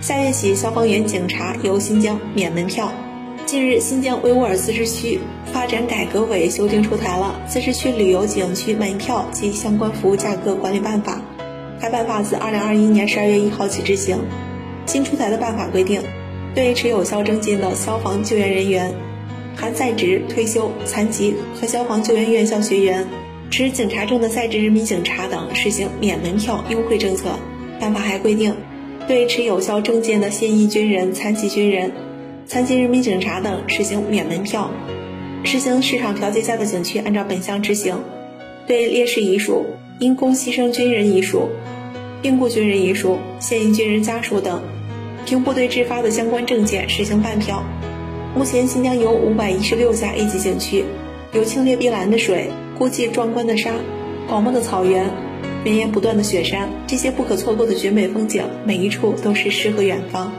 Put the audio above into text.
下月起，消防员、警察由新疆免门票。近日，新疆维吾尔自治区发展改革委修订出台了《自治区旅游景区门票及相关服务价格管理办法》。该办法自二零二一年十二月一号起执行。新出台的办法规定，对持有效证件的消防救援人员（含在职、退休、残疾和消防救援院校学员）、持警察证的在职人民警察等实行免门票优惠政策。办法还规定，对持有效证件的现役军人、残疾军人。残疾人民警察等实行免门票，实行市场调节下的景区按照本项执行。对烈士遗属、因公牺牲军人遗属、病故军人遗属、现役军人家属等，凭部队制发的相关证件实行半票。目前，新疆有五百一十六家 A 级景区，有清冽碧蓝的水、孤寂壮观的沙、广袤的草原、绵延不断的雪山，这些不可错过的绝美风景，每一处都是诗和远方。